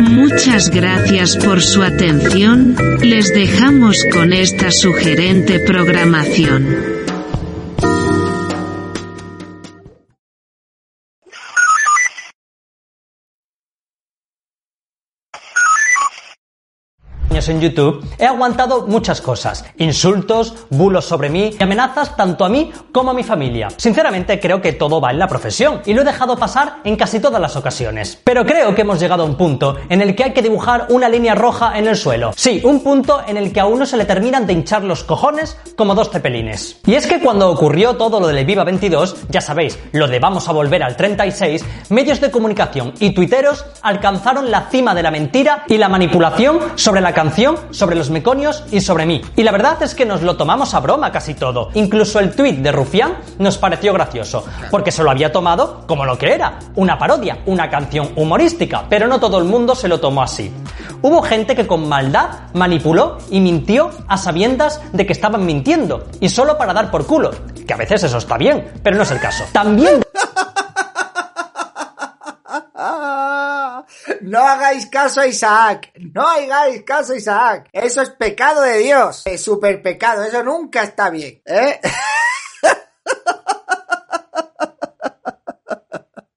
Muchas gracias por su atención, les dejamos con esta sugerente programación. En YouTube, he aguantado muchas cosas. Insultos, bulos sobre mí y amenazas tanto a mí como a mi familia. Sinceramente creo que todo va en la profesión y lo he dejado pasar en casi todas las ocasiones. Pero creo que hemos llegado a un punto en el que hay que dibujar una línea roja en el suelo. Sí, un punto en el que a uno se le terminan de hinchar los cojones como dos cepelines. Y es que cuando ocurrió todo lo del Viva 22, ya sabéis, lo de vamos a volver al 36, medios de comunicación y tuiteros alcanzaron la cima de la mentira y la manipulación sobre la canción sobre los meconios y sobre mí. Y la verdad es que nos lo tomamos a broma casi todo. Incluso el tuit de Rufián nos pareció gracioso, porque se lo había tomado como lo que era, una parodia, una canción humorística, pero no todo el mundo se lo tomó así. Hubo gente que con maldad manipuló y mintió a sabiendas de que estaban mintiendo, y solo para dar por culo, que a veces eso está bien, pero no es el caso. También No hagáis caso a Isaac. No hagáis caso a Isaac. Eso es pecado de Dios. Es super pecado. Eso nunca está bien. ¿eh?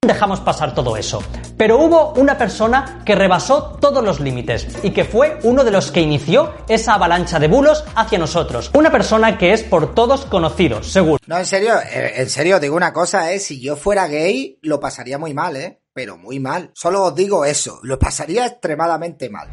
dejamos pasar todo eso. Pero hubo una persona que rebasó todos los límites y que fue uno de los que inició esa avalancha de bulos hacia nosotros. Una persona que es por todos conocido, seguro. No, en serio, eh, en serio, digo una cosa, eh, si yo fuera gay, lo pasaría muy mal, eh pero muy mal. Solo os digo eso, lo pasaría extremadamente mal.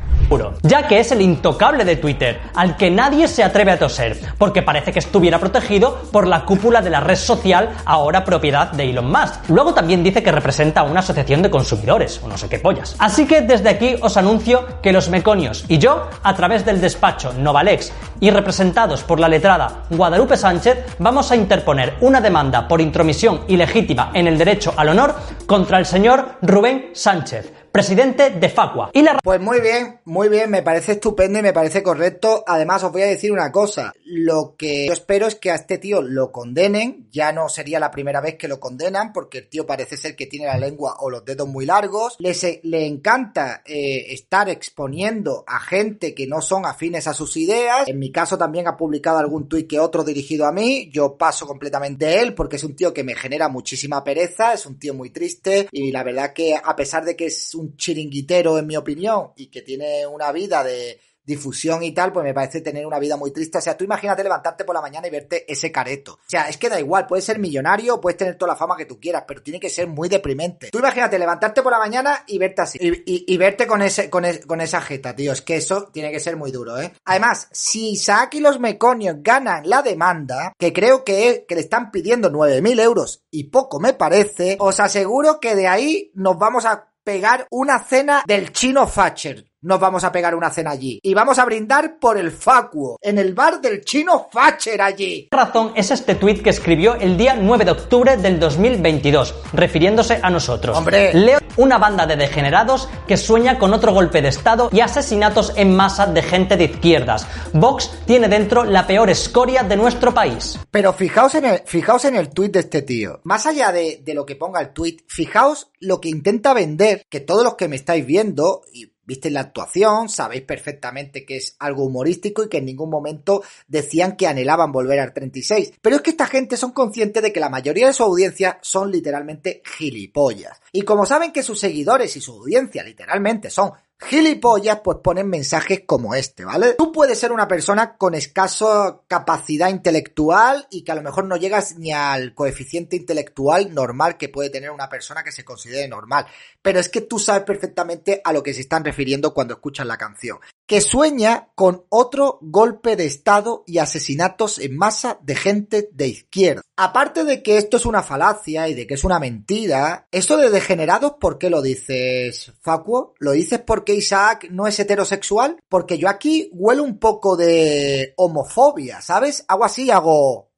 Ya que es el intocable de Twitter, al que nadie se atreve a toser, porque parece que estuviera protegido por la cúpula de la red social, ahora propiedad de Elon Musk. Luego también dice que representa a una asociación de consumidores, o no sé qué pollas. Así que desde aquí os anuncio que los meconios y yo, a través del despacho Novalex y representados por la letrada Guadalupe Sánchez, vamos a interponer una demanda por intromisión ilegítima en el derecho al honor contra el señor Rubén Sánchez, presidente de Facua. Pues muy bien, muy bien, me parece estupendo y me parece correcto. Además, os voy a decir una cosa. Lo que yo espero es que a este tío lo condenen. Ya no sería la primera vez que lo condenan, porque el tío parece ser que tiene la lengua o los dedos muy largos. Le, le encanta eh, estar exponiendo a gente que no son afines a sus ideas. En mi caso también ha publicado algún tuit que otro dirigido a mí. Yo paso completamente de él porque es un tío que me genera muchísima pereza, es un tío muy triste y la verdad que a pesar de que es un chiringuitero en mi opinión y que tiene una vida de difusión y tal, pues me parece tener una vida muy triste. O sea, tú imagínate levantarte por la mañana y verte ese careto. O sea, es que da igual, puedes ser millonario, puedes tener toda la fama que tú quieras, pero tiene que ser muy deprimente. Tú imagínate levantarte por la mañana y verte así. Y, verte con, ese, con, con esa jeta, tío. Es que eso tiene que ser muy duro, ¿eh? Además, si Isaac y los meconios ganan la demanda, que creo que, que le están pidiendo 9.000 euros y poco me parece, os aseguro que de ahí nos vamos a pegar una cena del chino Thatcher nos vamos a pegar una cena allí. Y vamos a brindar por el facuo, en el bar del chino Facher allí. razón es este tuit que escribió el día 9 de octubre del 2022, refiriéndose a nosotros. Hombre. Leo una banda de degenerados que sueña con otro golpe de Estado y asesinatos en masa de gente de izquierdas. Vox tiene dentro la peor escoria de nuestro país. Pero fijaos en el, fijaos en el tuit de este tío. Más allá de, de lo que ponga el tuit, fijaos lo que intenta vender, que todos los que me estáis viendo, y visteis la actuación, sabéis perfectamente que es algo humorístico y que en ningún momento decían que anhelaban volver al 36. Pero es que esta gente son conscientes de que la mayoría de su audiencia son literalmente gilipollas. Y como saben que sus seguidores y su audiencia literalmente son gilipollas pues ponen mensajes como este, ¿vale? Tú puedes ser una persona con escaso capacidad intelectual y que a lo mejor no llegas ni al coeficiente intelectual normal que puede tener una persona que se considere normal. Pero es que tú sabes perfectamente a lo que se están refiriendo cuando escuchas la canción. Que sueña con otro golpe de Estado y asesinatos en masa de gente de izquierda. Aparte de que esto es una falacia y de que es una mentira, esto de degenerados, ¿por qué lo dices, Facuo? ¿Lo dices porque Isaac no es heterosexual? Porque yo aquí huelo un poco de homofobia, ¿sabes? Hago así, hago...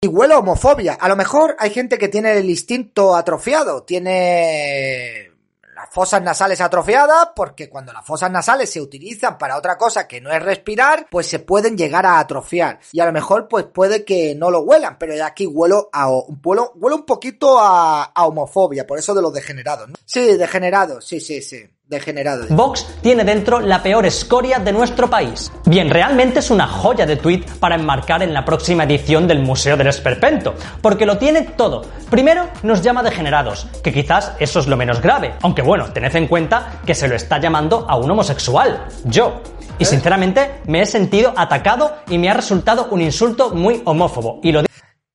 Y huelo homofobia. A lo mejor hay gente que tiene el instinto atrofiado, tiene fosas nasales atrofiadas, porque cuando las fosas nasales se utilizan para otra cosa que no es respirar, pues se pueden llegar a atrofiar. Y a lo mejor, pues puede que no lo huelan, pero ya aquí huelo a, huelo, huelo un poquito a, a homofobia, por eso de los degenerados, ¿no? Sí, degenerados, sí, sí, sí degenerado. Vox tiene dentro la peor escoria de nuestro país. Bien, realmente es una joya de tweet para enmarcar en la próxima edición del Museo del Esperpento, porque lo tiene todo. Primero, nos llama degenerados, que quizás eso es lo menos grave, aunque bueno, tened en cuenta que se lo está llamando a un homosexual, yo. Y ¿Eh? sinceramente me he sentido atacado y me ha resultado un insulto muy homófobo. Y lo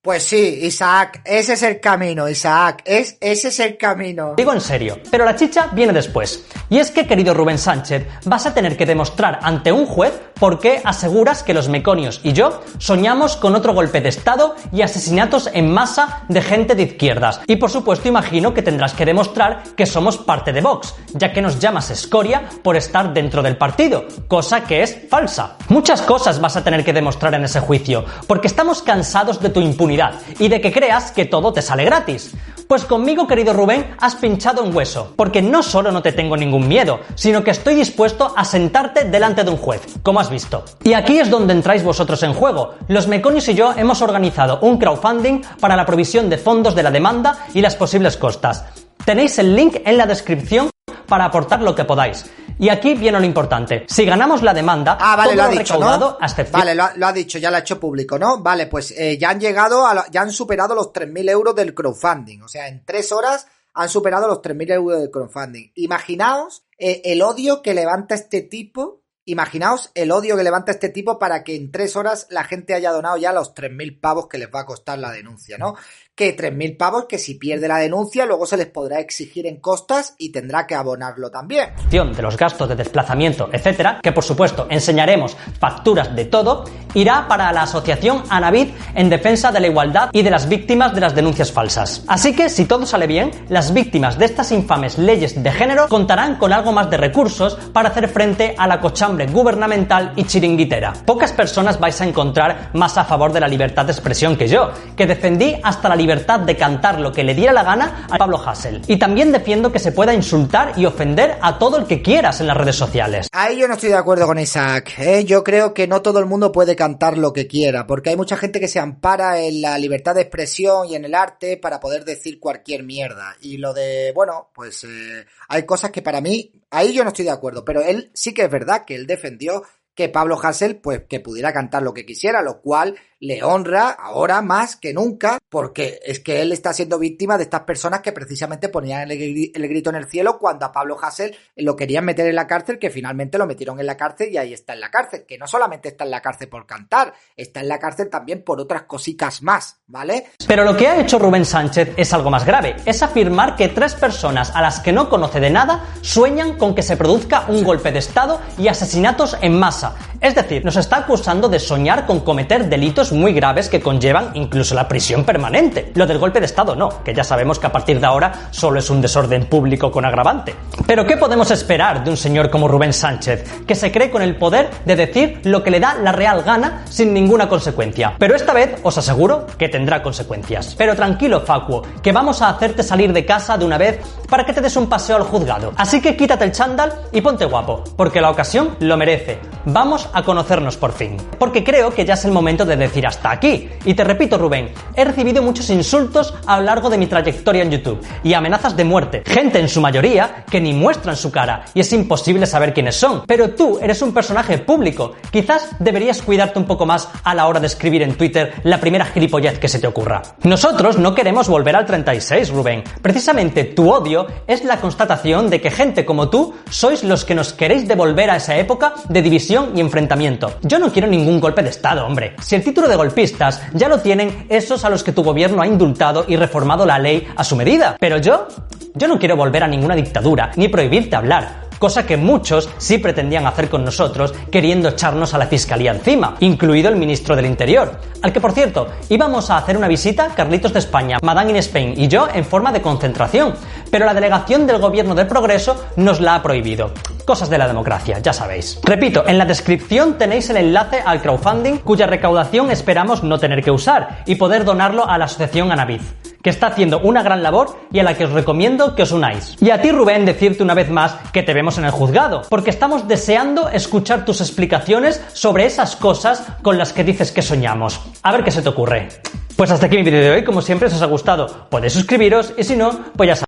pues sí, Isaac, ese es el camino, Isaac, es, ese es el camino. Digo en serio, pero la chicha viene después. Y es que, querido Rubén Sánchez, vas a tener que demostrar ante un juez por qué aseguras que los meconios y yo soñamos con otro golpe de Estado y asesinatos en masa de gente de izquierdas. Y por supuesto imagino que tendrás que demostrar que somos parte de Vox, ya que nos llamas escoria por estar dentro del partido, cosa que es falsa. Muchas cosas vas a tener que demostrar en ese juicio, porque estamos cansados de tu impunidad y de que creas que todo te sale gratis. Pues conmigo, querido Rubén, has pinchado un hueso, porque no solo no te tengo ningún miedo, sino que estoy dispuesto a sentarte delante de un juez, como has visto. Y aquí es donde entráis vosotros en juego. Los Meconios y yo hemos organizado un crowdfunding para la provisión de fondos de la demanda y las posibles costas. Tenéis el link en la descripción para aportar lo que podáis. Y aquí viene lo importante. Si ganamos la demanda, ah, vale, lo ha dicho, ¿no? Vale, lo ha, dicho, ya lo ha hecho público, ¿no? Vale, pues eh, ya han llegado, a ya han superado los 3.000 euros del crowdfunding. O sea, en tres horas han superado los 3.000 euros del crowdfunding. Imaginaos eh, el odio que levanta este tipo. Imaginaos el odio que levanta este tipo para que en tres horas la gente haya donado ya los 3.000 pavos que les va a costar la denuncia, ¿no? Que 3.000 pavos que si pierde la denuncia luego se les podrá exigir en costas y tendrá que abonarlo también. De los gastos de desplazamiento, etcétera, que por supuesto enseñaremos facturas de todo, irá para la asociación Anavid en defensa de la igualdad y de las víctimas de las denuncias falsas. Así que si todo sale bien, las víctimas de estas infames leyes de género contarán con algo más de recursos para hacer frente a la cochambre gubernamental y chiringuitera. Pocas personas vais a encontrar más a favor de la libertad de expresión que yo, que defendí hasta la libertad de cantar lo que le diera la gana a Pablo Hassel. Y también defiendo que se pueda insultar y ofender a todo el que quieras en las redes sociales. Ahí yo no estoy de acuerdo con Isaac. ¿eh? Yo creo que no todo el mundo puede cantar lo que quiera, porque hay mucha gente que se ampara en la libertad de expresión y en el arte para poder decir cualquier mierda. Y lo de, bueno, pues eh, hay cosas que para mí, ahí yo no estoy de acuerdo, pero él sí que es verdad que él defendió que Pablo Hassel, pues que pudiera cantar lo que quisiera, lo cual le honra ahora más que nunca, porque es que él está siendo víctima de estas personas que precisamente ponían el, grito en el cielo cuando a Pablo Hassel lo querían meter en la cárcel, que finalmente lo metieron en la cárcel y ahí está en la cárcel, que no solamente está en la cárcel por cantar, está en la cárcel también por otras cositas más, ¿vale? Pero lo que ha hecho Rubén Sánchez es algo más grave, es afirmar que tres personas a las que no conoce de nada sueñan con que se produzca un golpe de Estado y asesinatos en masa. Es decir, nos está acusando de soñar con cometer delitos muy graves que conllevan incluso la prisión permanente. Lo del golpe de Estado no, que ya sabemos que a partir de ahora solo es un desorden público con agravante. Pero ¿qué podemos esperar de un señor como Rubén Sánchez, que se cree con el poder de decir lo que le da la real gana sin ninguna consecuencia? Pero esta vez os aseguro que tendrá consecuencias. Pero tranquilo, Facuo, que vamos a hacerte salir de casa de una vez para que te des un paseo al juzgado. Así que quítate el chándal y ponte guapo, porque la ocasión lo merece. Vamos a conocernos por fin. Porque creo que ya es el momento de decir hasta aquí. Y te repito, Rubén, he recibido muchos insultos a lo largo de mi trayectoria en YouTube y amenazas de muerte. Gente en su mayoría que ni muestran su cara y es imposible saber quiénes son. Pero tú eres un personaje público. Quizás deberías cuidarte un poco más a la hora de escribir en Twitter la primera gilipollez que se te ocurra. Nosotros no queremos volver al 36, Rubén. Precisamente tu odio es la constatación de que gente como tú sois los que nos queréis devolver a esa época de división y enfrentamiento. Yo no quiero ningún golpe de Estado, hombre. Si el título de golpistas ya lo tienen esos a los que tu gobierno ha indultado y reformado la ley a su medida. Pero yo, yo no quiero volver a ninguna dictadura, ni prohibirte hablar cosa que muchos sí pretendían hacer con nosotros, queriendo echarnos a la fiscalía encima, incluido el ministro del Interior, al que por cierto íbamos a hacer una visita Carlitos de España, Madame in Spain y yo en forma de concentración, pero la delegación del Gobierno del Progreso nos la ha prohibido. Cosas de la democracia, ya sabéis. Repito, en la descripción tenéis el enlace al crowdfunding cuya recaudación esperamos no tener que usar y poder donarlo a la asociación Anaviz que está haciendo una gran labor y a la que os recomiendo que os unáis. Y a ti, Rubén, decirte una vez más que te vemos en el juzgado, porque estamos deseando escuchar tus explicaciones sobre esas cosas con las que dices que soñamos. A ver qué se te ocurre. Pues hasta aquí mi vídeo de hoy, como siempre, si os ha gustado, podéis suscribiros y si no, pues ya sabéis,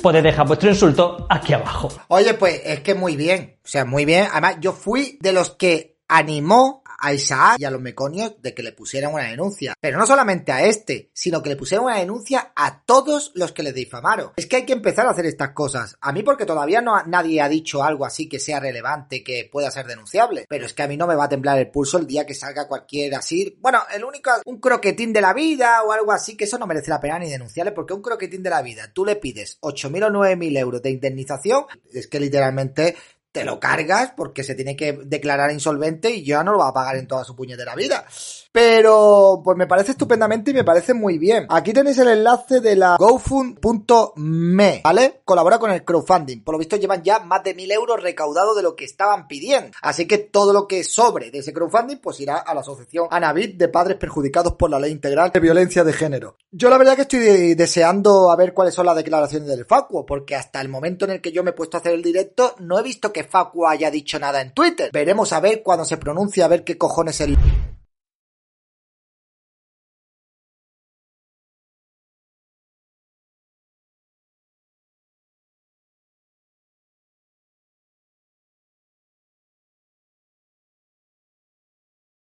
podéis dejar vuestro insulto aquí abajo. Oye, pues es que muy bien, o sea, muy bien. Además, yo fui de los que animó a Isaac y a los meconios de que le pusieran una denuncia. Pero no solamente a este, sino que le pusieran una denuncia a todos los que le difamaron. Es que hay que empezar a hacer estas cosas. A mí porque todavía no nadie ha dicho algo así que sea relevante, que pueda ser denunciable. Pero es que a mí no me va a temblar el pulso el día que salga cualquier así. Bueno, el único, un croquetín de la vida o algo así, que eso no merece la pena ni denunciarle, porque un croquetín de la vida, tú le pides 8.000 o 9.000 euros de indemnización, es que literalmente te lo cargas porque se tiene que declarar insolvente y ya no lo va a pagar en toda su puñetera vida. Pero, pues me parece estupendamente y me parece muy bien. Aquí tenéis el enlace de la gofund.me, ¿vale? Colabora con el crowdfunding. Por lo visto llevan ya más de mil euros recaudados de lo que estaban pidiendo. Así que todo lo que sobre de ese crowdfunding, pues irá a la asociación Anavit de padres perjudicados por la ley integral de violencia de género. Yo la verdad que estoy deseando a ver cuáles son las declaraciones del Facuo, porque hasta el momento en el que yo me he puesto a hacer el directo, no he visto que Facuo haya dicho nada en Twitter. Veremos a ver cuando se pronuncia, a ver qué cojones el...